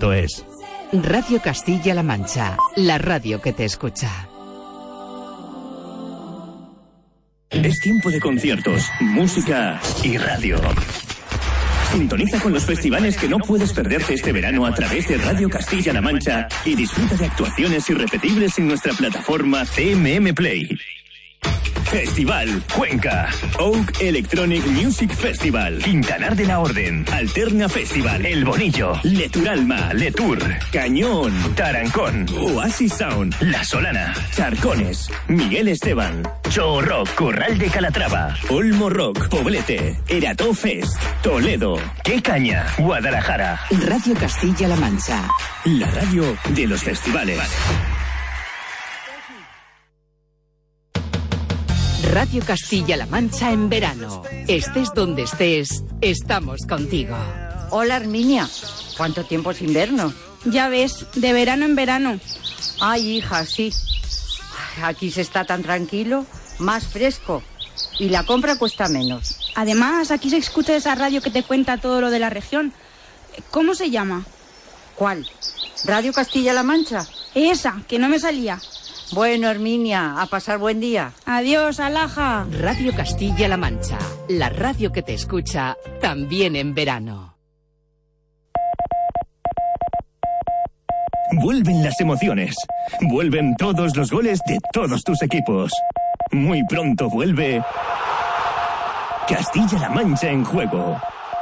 radio.es. Radio Castilla-La Mancha, la radio que te escucha. Es tiempo de conciertos, música y radio. Sintoniza con los festivales que no puedes perderte este verano a través de Radio Castilla-La Mancha y disfruta de actuaciones irrepetibles en nuestra plataforma CMM Play. Festival Cuenca. Oak Electronic Music Festival. Quintanar de la Orden. Alterna Festival. El Bonillo. Leturalma. Letour. Cañón. Tarancón. Oasis Sound. La Solana. Charcones. Miguel Esteban. Show Rock. Corral de Calatrava. Olmo Rock. Poblete. Erato Fest. Toledo. Qué caña. Guadalajara. Radio Castilla-La Mancha. La radio de los festivales. Radio Castilla-La Mancha en verano. Estés donde estés, estamos contigo. Hola Arminia, ¿cuánto tiempo sin vernos? Ya ves, de verano en verano. Ay, hija, sí. Aquí se está tan tranquilo, más fresco. Y la compra cuesta menos. Además, aquí se escucha esa radio que te cuenta todo lo de la región. ¿Cómo se llama? ¿Cuál? ¿Radio Castilla-La Mancha? Esa, que no me salía. Bueno, Herminia, a pasar buen día. Adiós, Alaja. Radio Castilla-La Mancha, la radio que te escucha también en verano. Vuelven las emociones. Vuelven todos los goles de todos tus equipos. Muy pronto vuelve Castilla-La Mancha en juego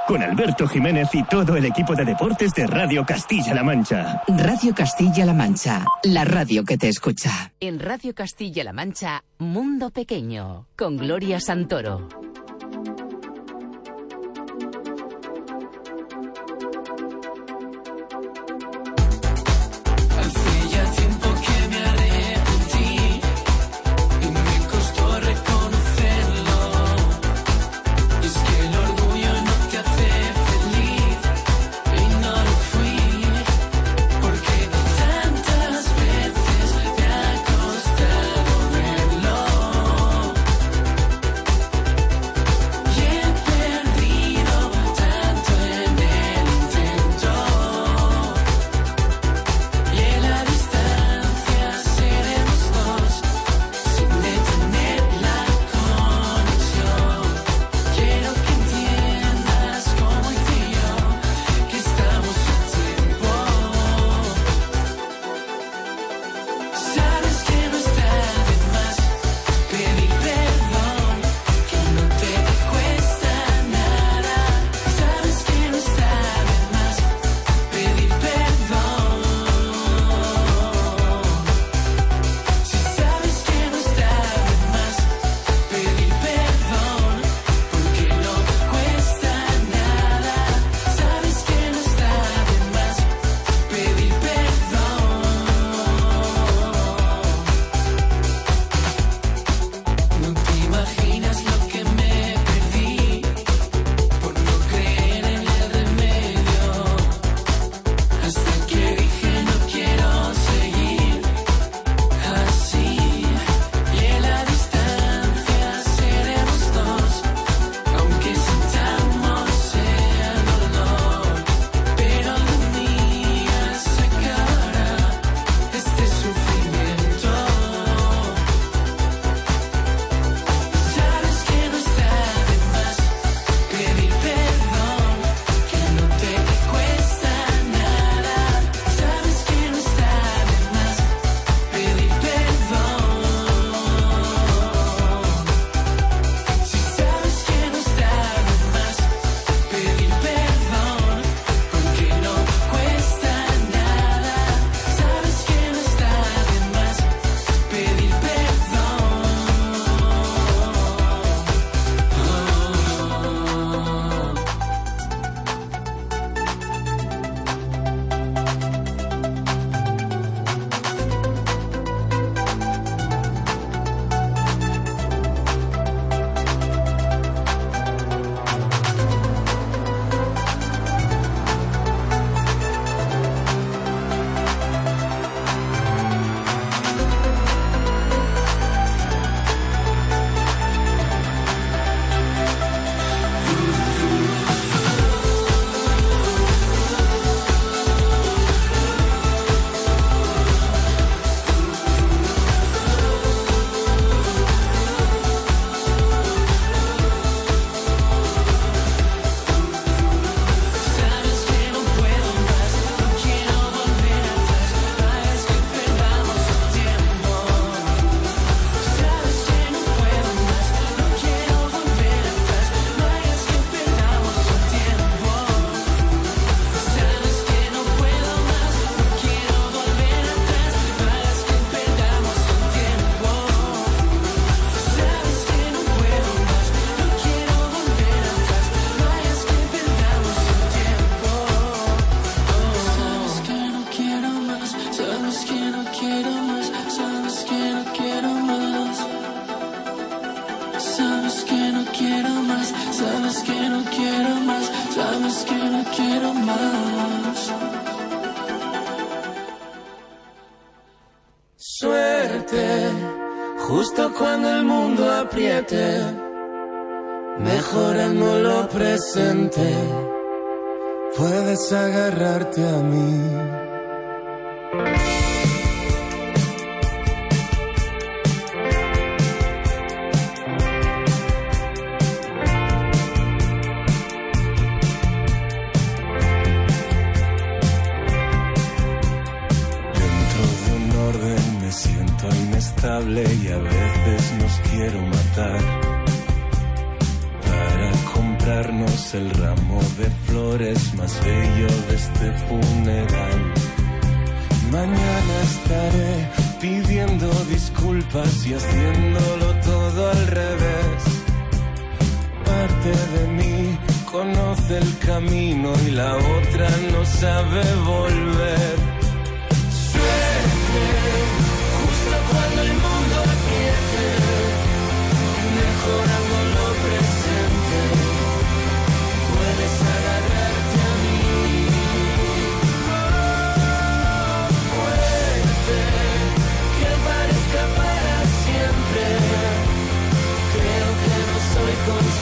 con Alberto Jiménez y todo el equipo de deportes de Radio Castilla-La Mancha. Radio Castilla-La Mancha, la radio que te escucha. En Radio Castilla-La Mancha, Mundo Pequeño, con Gloria Santoro. Disculpas y haciéndolo todo al revés. Parte de mí conoce el camino y la otra no sabe volver.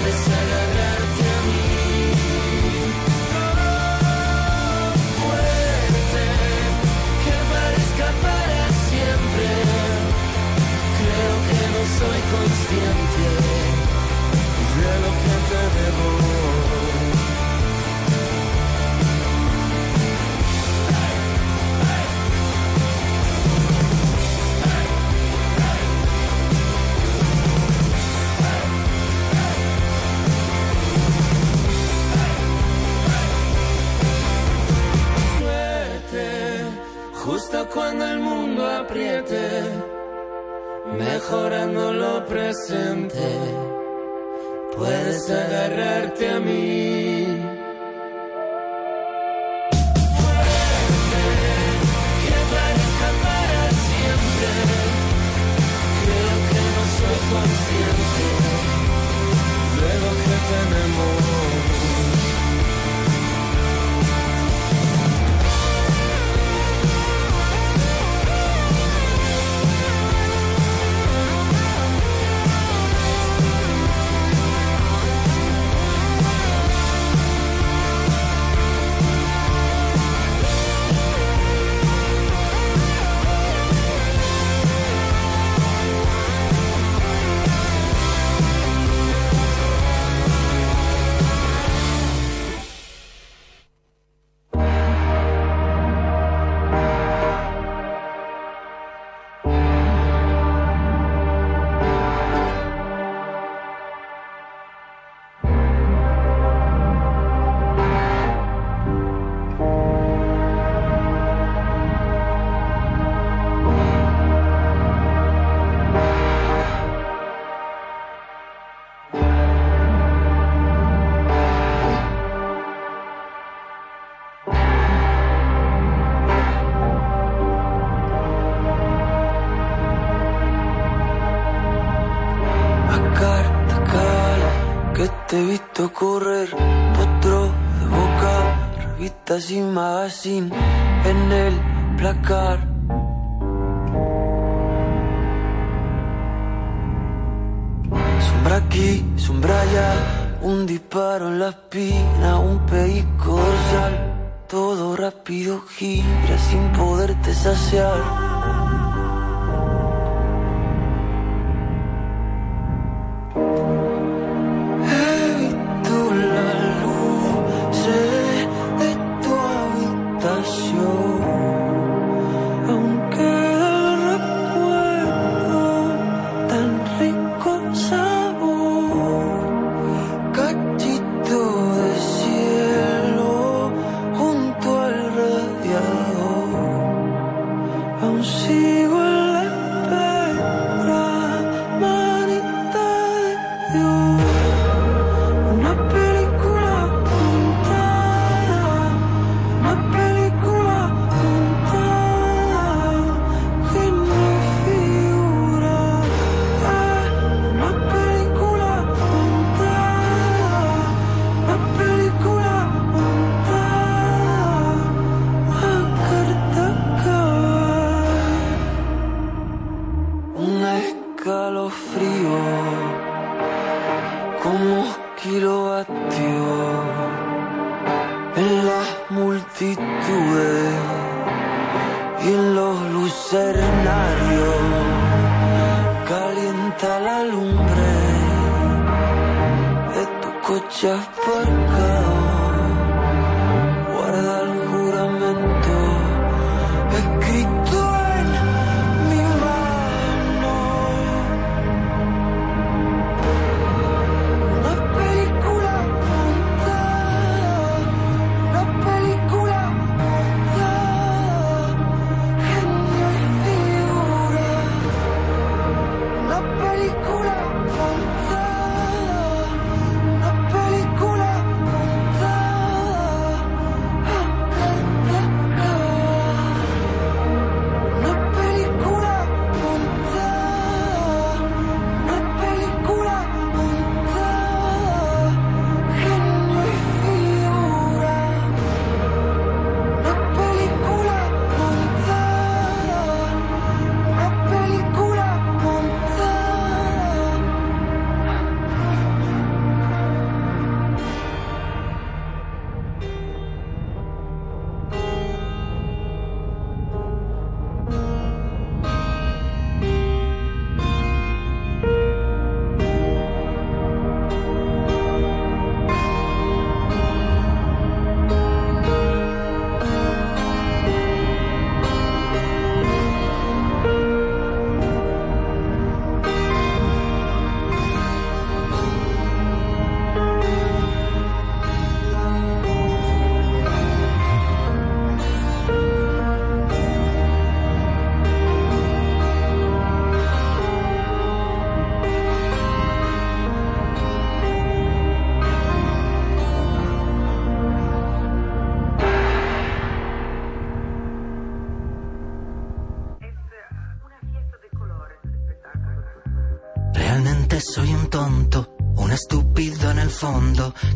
Puedes agarrarte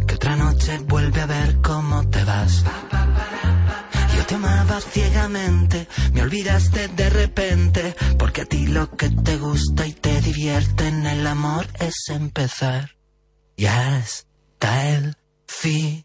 que otra noche vuelve a ver cómo te vas. Yo te amaba ciegamente, me olvidaste de repente, porque a ti lo que te gusta y te divierte en el amor es empezar. Ya hasta el fin.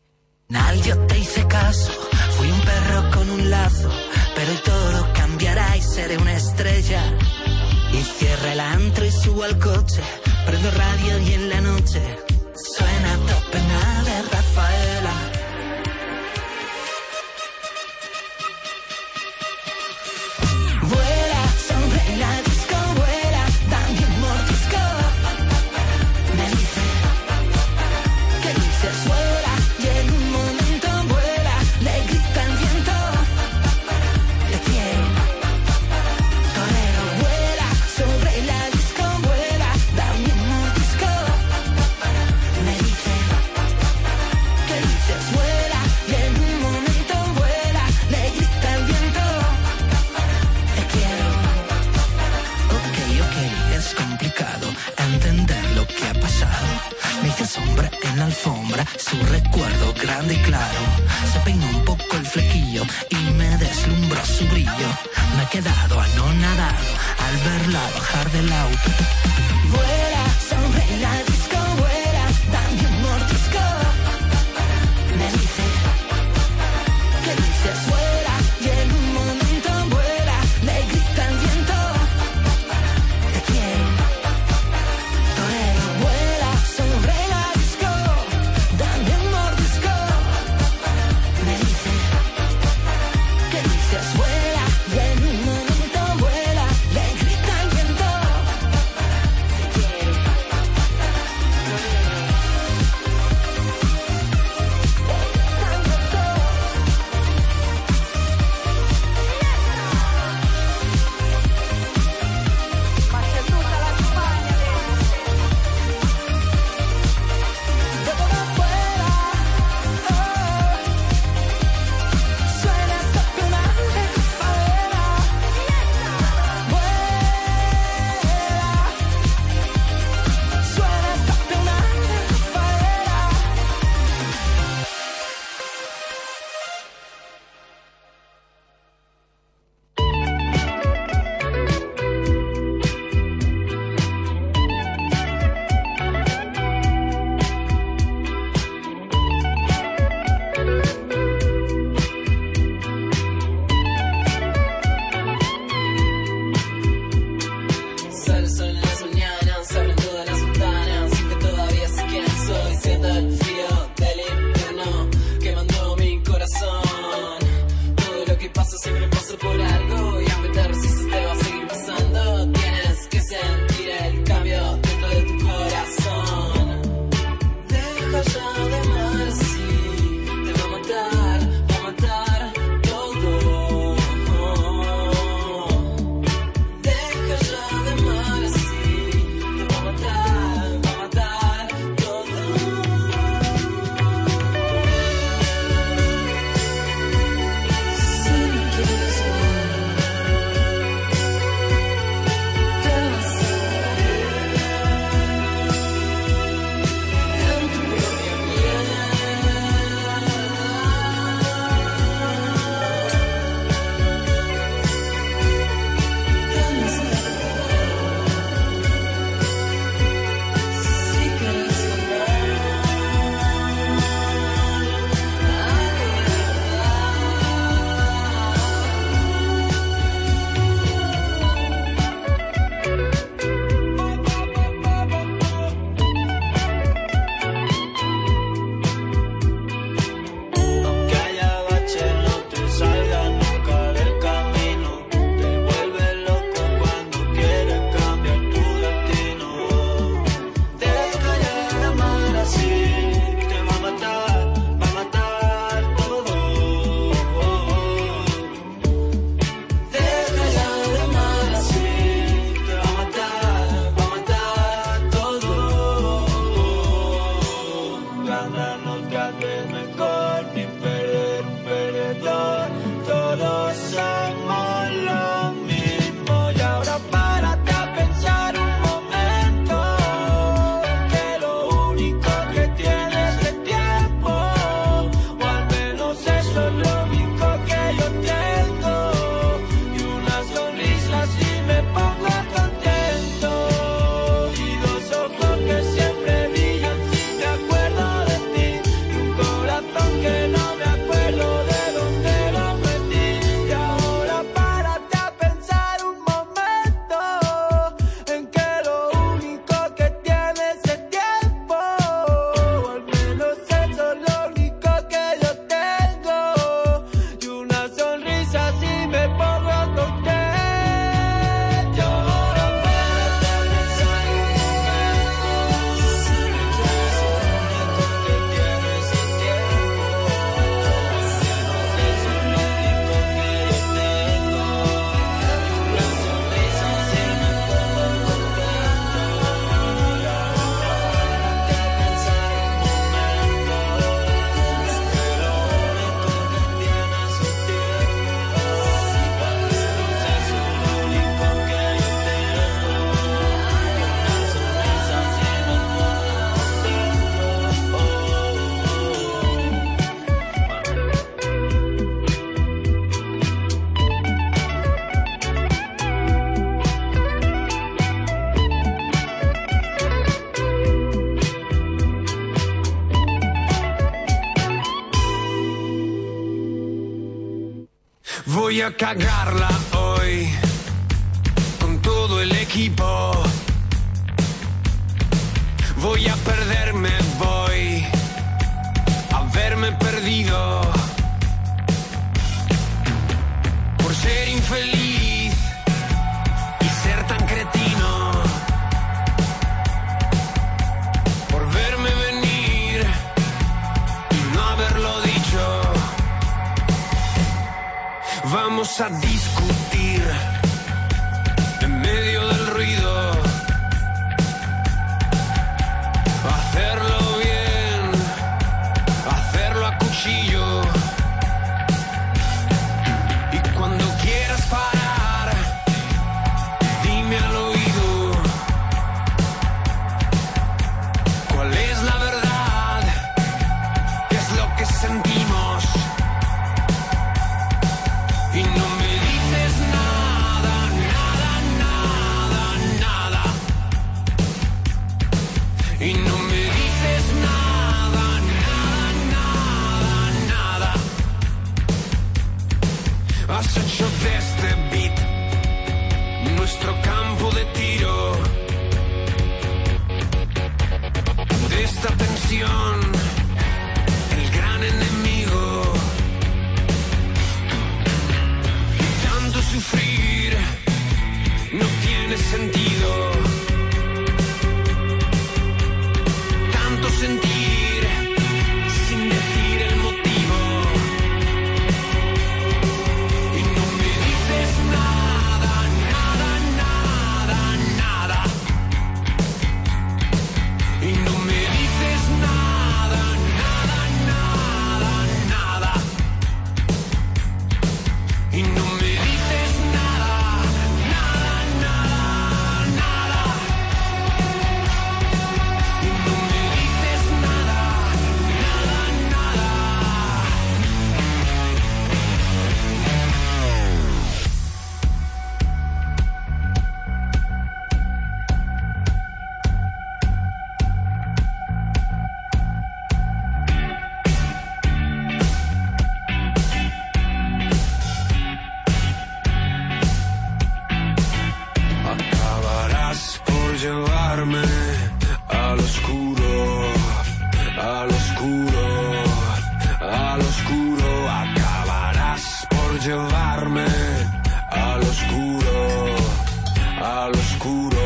Cagarla Y no me oscuro.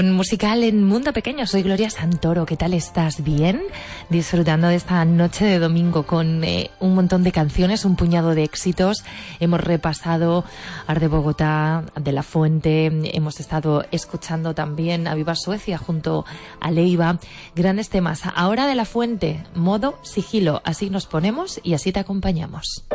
musical en Mundo Pequeño. Soy Gloria Santoro. ¿Qué tal estás? ¿Bien? Disfrutando de esta noche de domingo con eh, un montón de canciones, un puñado de éxitos. Hemos repasado Ar de Bogotá, De La Fuente. Hemos estado escuchando también a Viva Suecia junto a Leiva. Grandes temas. Ahora De La Fuente, modo sigilo. Así nos ponemos y así te acompañamos.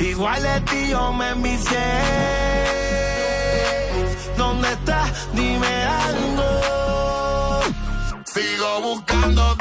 Igual de ti yo me envicié. ¿Dónde estás? Dime algo. Sigo buscándote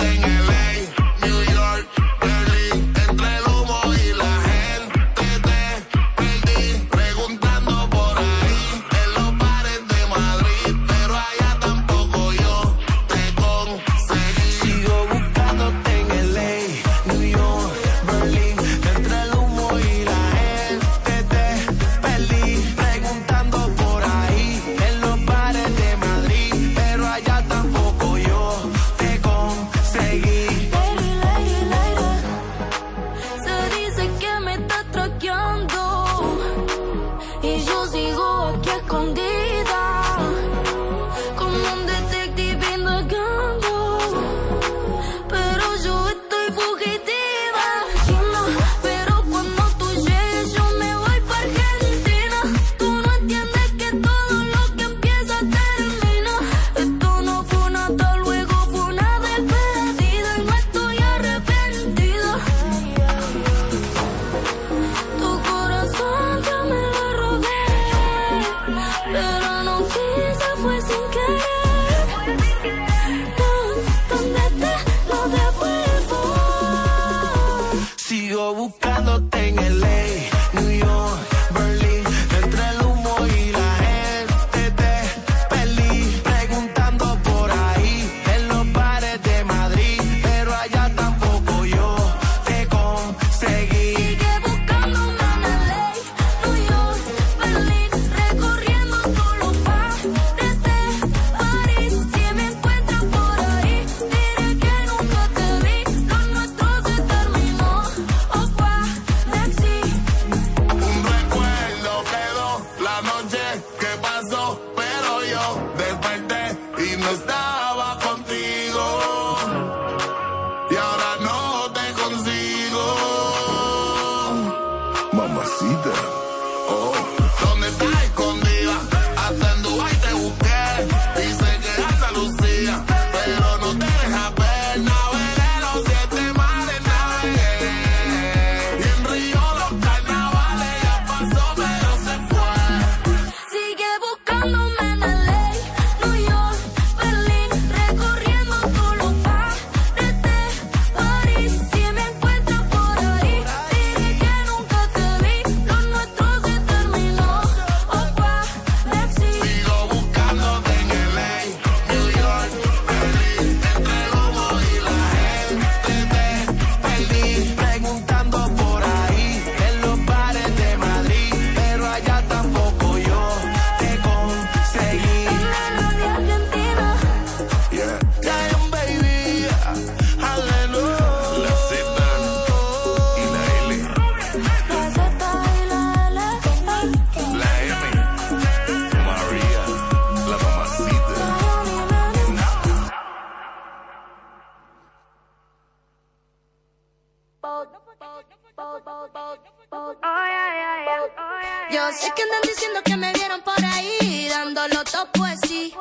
Yo sé que andan diciendo que me vieron por ahí, dándolo todo pues sí.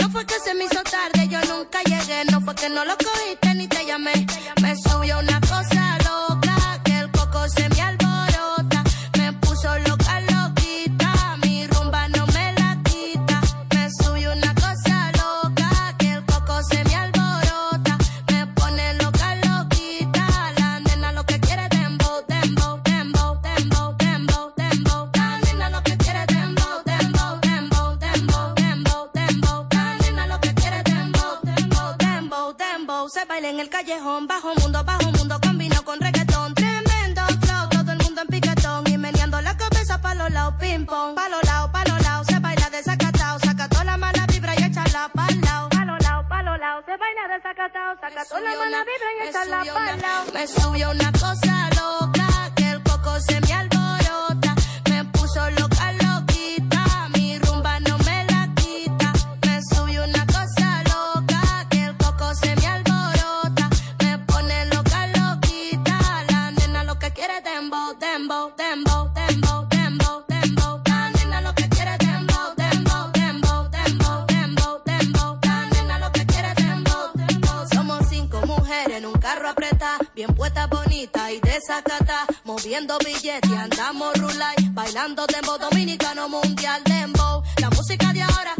No fue que se me hizo tarde, yo nunca llegué, no fue que no lo cogiste ni te llamé. Me subió una cosa en el callejón, bajo mundo, bajo mundo, combino con reggaetón, tremendo flow, todo el mundo en piquetón y meneando la cabeza pa' los lados, ping pong, pa' los lados, pa' los lados, se baila desacatado, saca toda la mala vibra y échala pa' lado, pa' los lados, pa' los lados, se baila desacatado, saca toda la mala vibra y échala pa' lado, me subió una cosa loca. desacata, moviendo billetes, andamos rulay, bailando tempo dominicano mundial dembow. La música de ahora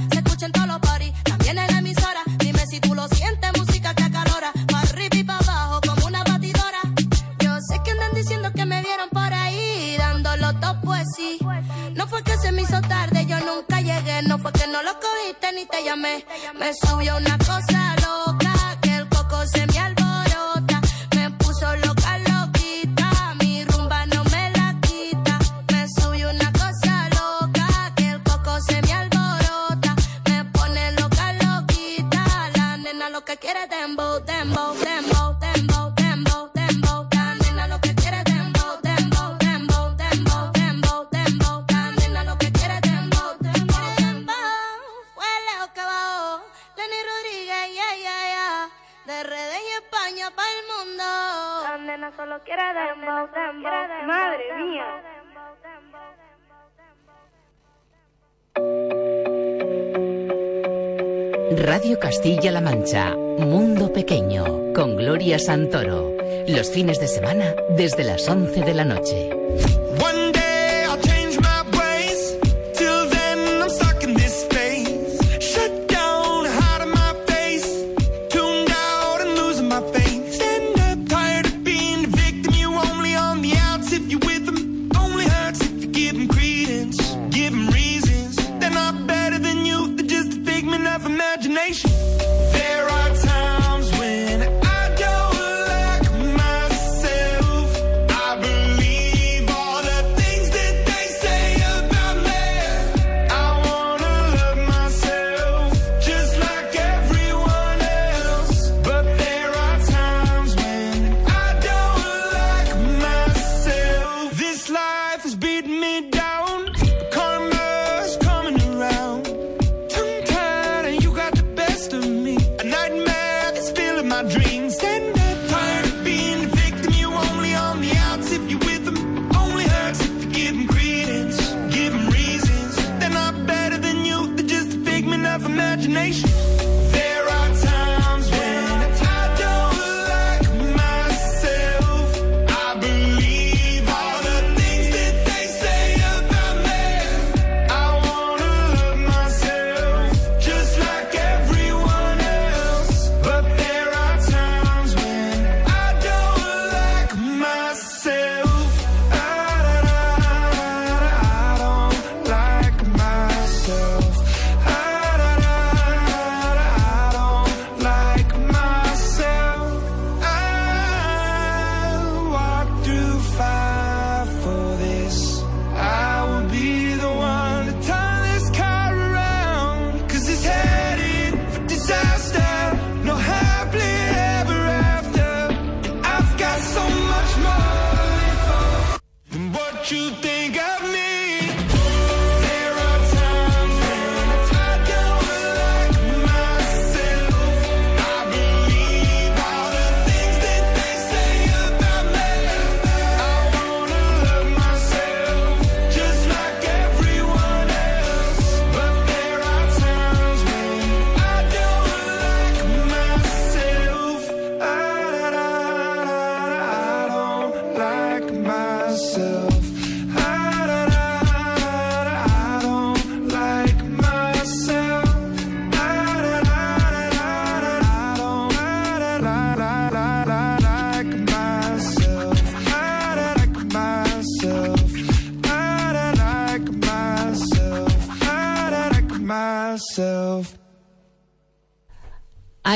Mancha, Mundo Pequeño, con Gloria Santoro. Los fines de semana desde las 11 de la noche.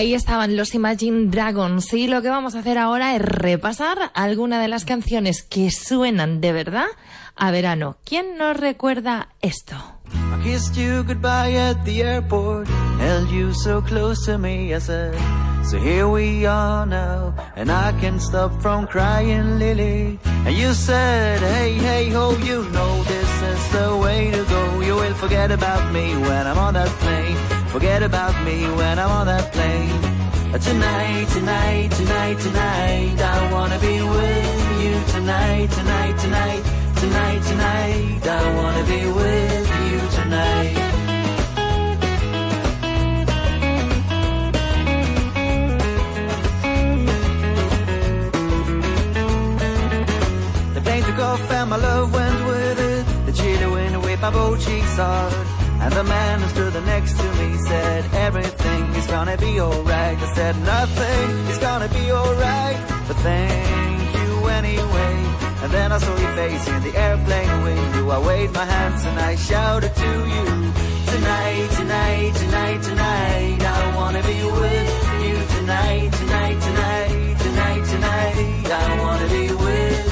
Ahí estaban los Imagine Dragons y lo que vamos a hacer ahora es repasar alguna de las canciones que suenan de verdad a verano. ¿Quién nos recuerda esto? I kissed you goodbye at the airport, held you so close to me, I said, so here we are now, and I stop from crying, Lily. And you said, hey, hey, you know this is the way to go, you will forget about me when I'm on that plane. Forget about me when I'm on that plane. Uh, tonight, tonight, tonight, tonight, I wanna be with you. Tonight, tonight, tonight, tonight, tonight, I wanna be with you tonight. The plane took off and my love went with it. The chilly wind whipped my both cheeks hard man who stood next to me said, everything is gonna be alright. I said, nothing is gonna be alright, but thank you anyway. And then I saw your face in the airplane window. I waved my hands and I shouted to you, tonight, tonight, tonight, tonight. I wanna be with you tonight, tonight, tonight, tonight, tonight. I wanna be with you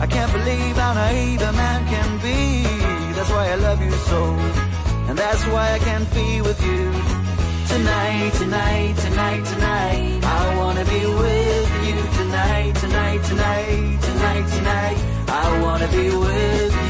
I can't believe how naive a man can be. That's why I love you so. And that's why I can't be with. Tonight, tonight, tonight. I wanna be with you tonight, tonight, tonight, tonight, tonight. I wanna be with you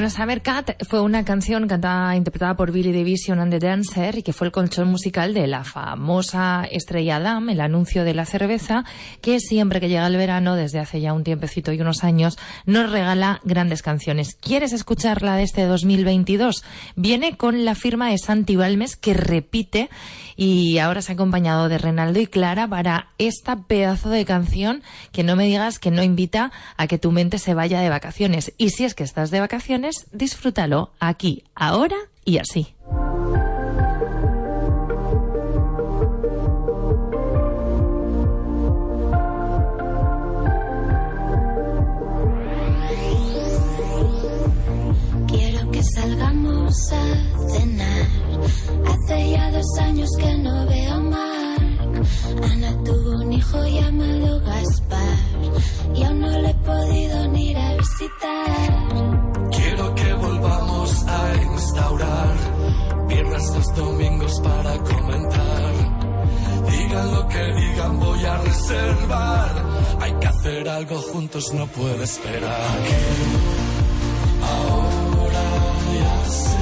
Bueno, Summer Cat fue una canción cantada, interpretada por Billy Division and the Dancer y que fue el colchón musical de la famosa estrella Dam, el anuncio de la cerveza, que siempre que llega el verano, desde hace ya un tiempecito y unos años, nos regala grandes canciones. ¿Quieres escucharla de este 2022? Viene con la firma de Santi Balmes que repite y ahora se ha acompañado de Renaldo y Clara para esta pedazo de canción que no me digas que no invita a que tu mente se vaya de vacaciones. Y si es que estás de vacaciones, disfrútalo aquí, ahora y así. Quiero que salgamos a cenar. Ya dos años que no veo a Mark. Ana tuvo un hijo llamado Gaspar. Y aún no le he podido ni ir a visitar. Quiero que volvamos a instaurar viernes los domingos para comentar. Digan lo que digan, voy a reservar. Hay que hacer algo juntos, no puedo esperar. Ahora ya sé.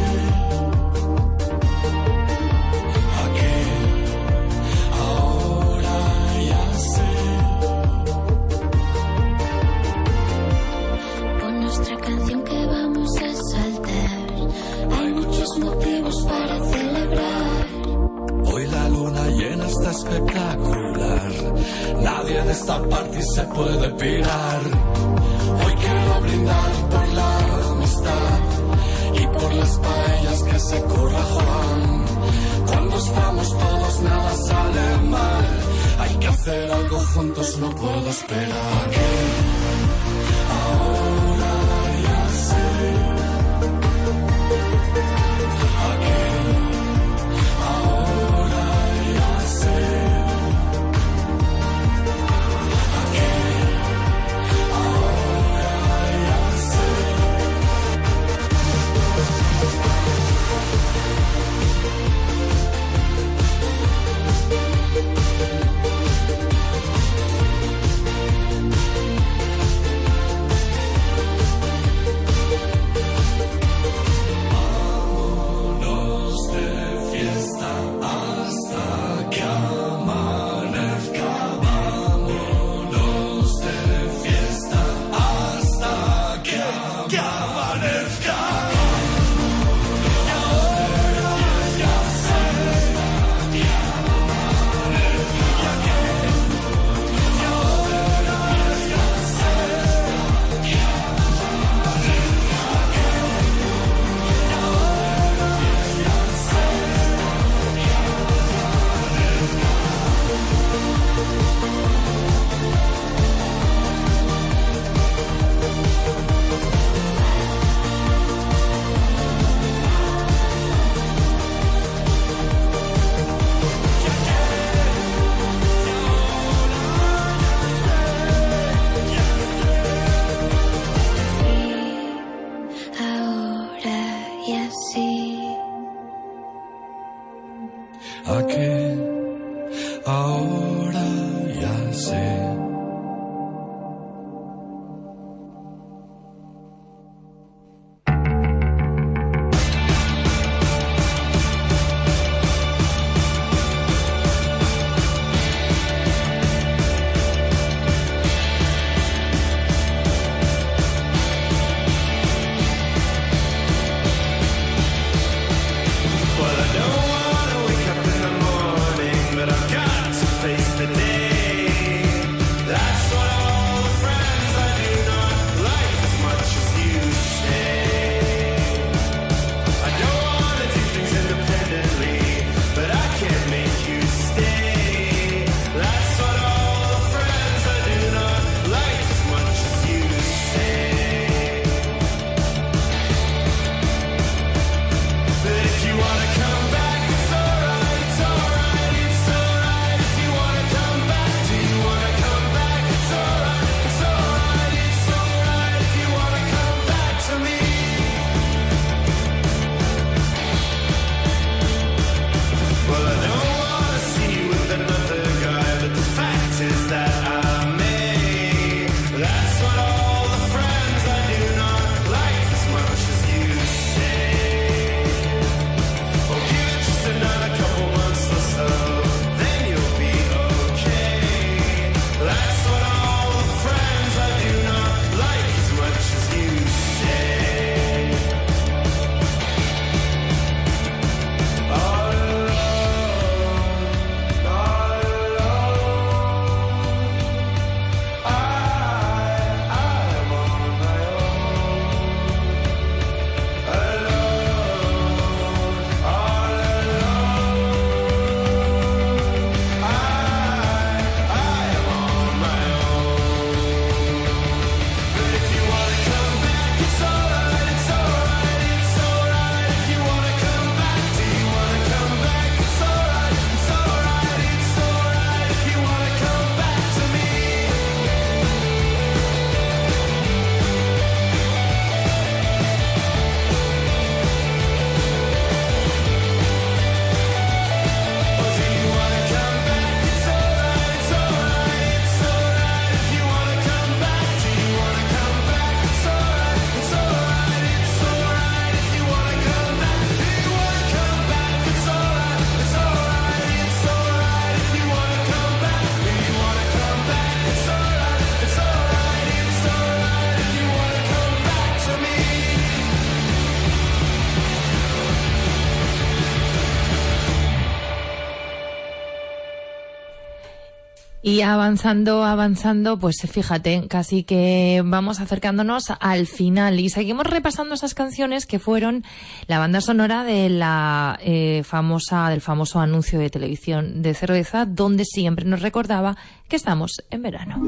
Y avanzando, avanzando, pues fíjate, casi que vamos acercándonos al final y seguimos repasando esas canciones que fueron la banda sonora de la eh, famosa, del famoso anuncio de televisión de cerveza, donde siempre nos recordaba que estamos en verano.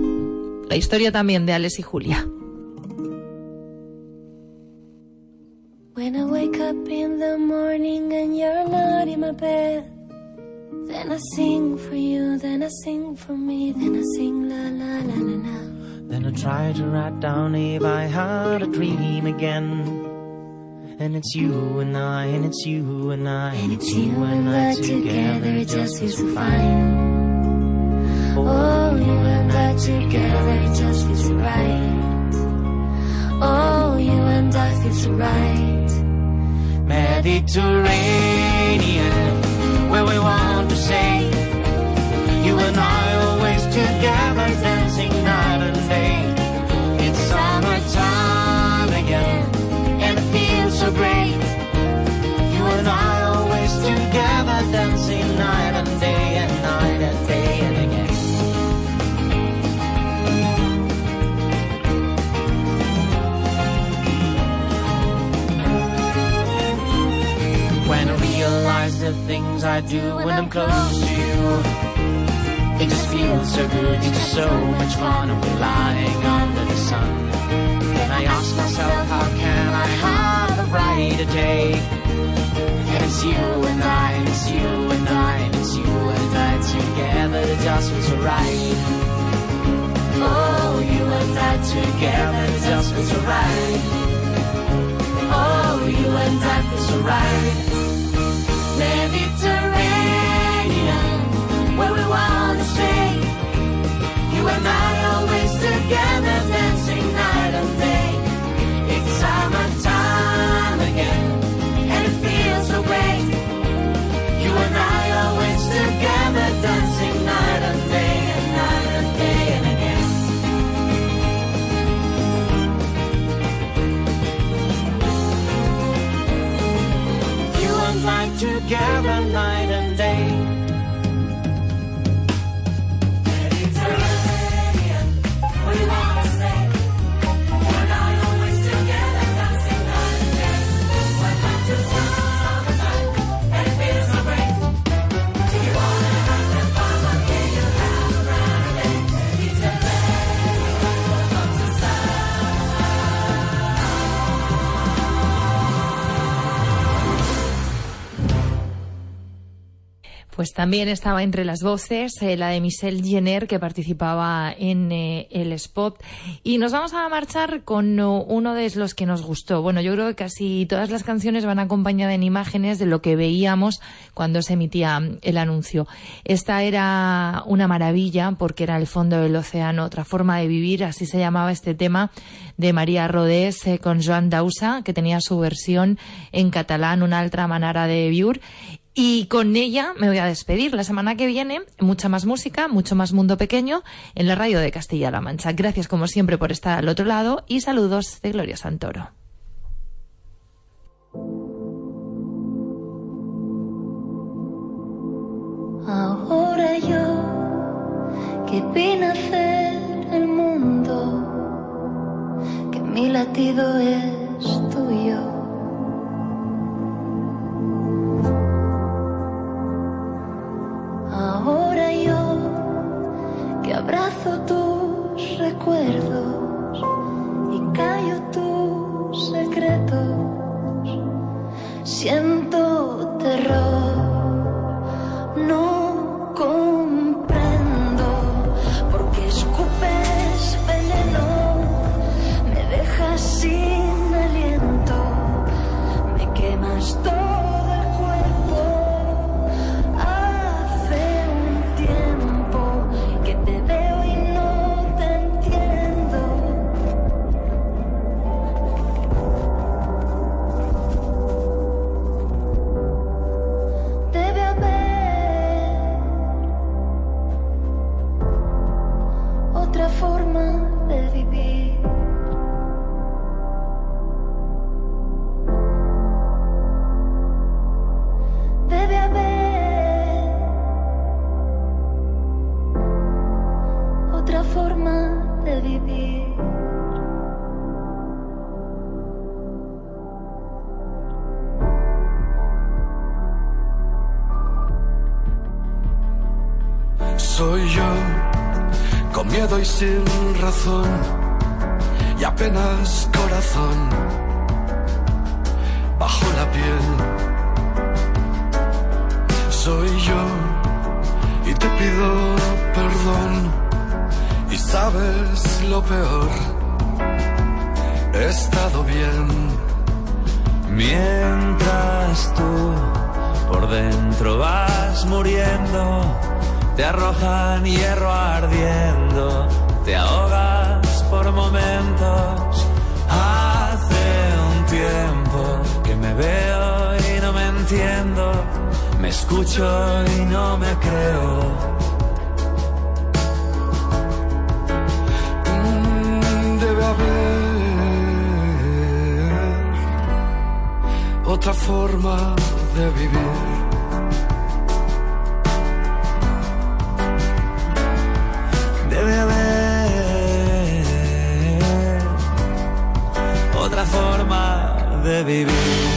La historia también de Alex y Julia. When I wake up in the morning and you're not in my bed, then I sing for you, then I sing for me, then I sing la la la la la. Then I try to write down if I had a dream again. And it's you and I, and it's you and I, and it's you and I together, it just feels so fine. Oh, oh you and I together, it just feels so right. Oh, you and I feel so right. Mediterranean, where we want to say, you and I always together, dancing night and day. The things I do when I'm close to you, it just feels so good. It's just so much fun. We're lying under the sun. And I ask myself, how can I have a brighter day? And it's you and I, and it's you and I, and it's you and I together. Just feels right. Oh, you and I together, it just feels right. Oh, you and I feel so right. Mediterranean, where we wanna stay. You and I always together, my. Pues también estaba entre las voces eh, la de Michelle Jenner que participaba en eh, el spot. Y nos vamos a marchar con oh, uno de los que nos gustó. Bueno, yo creo que casi todas las canciones van acompañadas en imágenes de lo que veíamos cuando se emitía el anuncio. Esta era una maravilla porque era el fondo del océano, otra forma de vivir, así se llamaba este tema de María Rodés eh, con Joan Dausa, que tenía su versión en catalán, una altra manera de vivir. Y con ella me voy a despedir. La semana que viene, mucha más música, mucho más mundo pequeño en la radio de Castilla-La Mancha. Gracias como siempre por estar al otro lado y saludos de Gloria Santoro. Ahora yo que vi nacer el mundo, que mi latido es tuyo. Ahora yo que abrazo tus recuerdos y callo tus secretos, siento terror no comprendo sin razón, y apenas corazón bajo la piel. Soy yo, y te pido perdón, y sabes lo peor, he estado bien. Mientras tú por dentro vas muriendo, te arrojan hierro ardiendo, te ahogas por momentos. Hace un tiempo que me veo y no me entiendo, me escucho y no me creo. Mm, Debe haber otra forma de vivir. Vivir.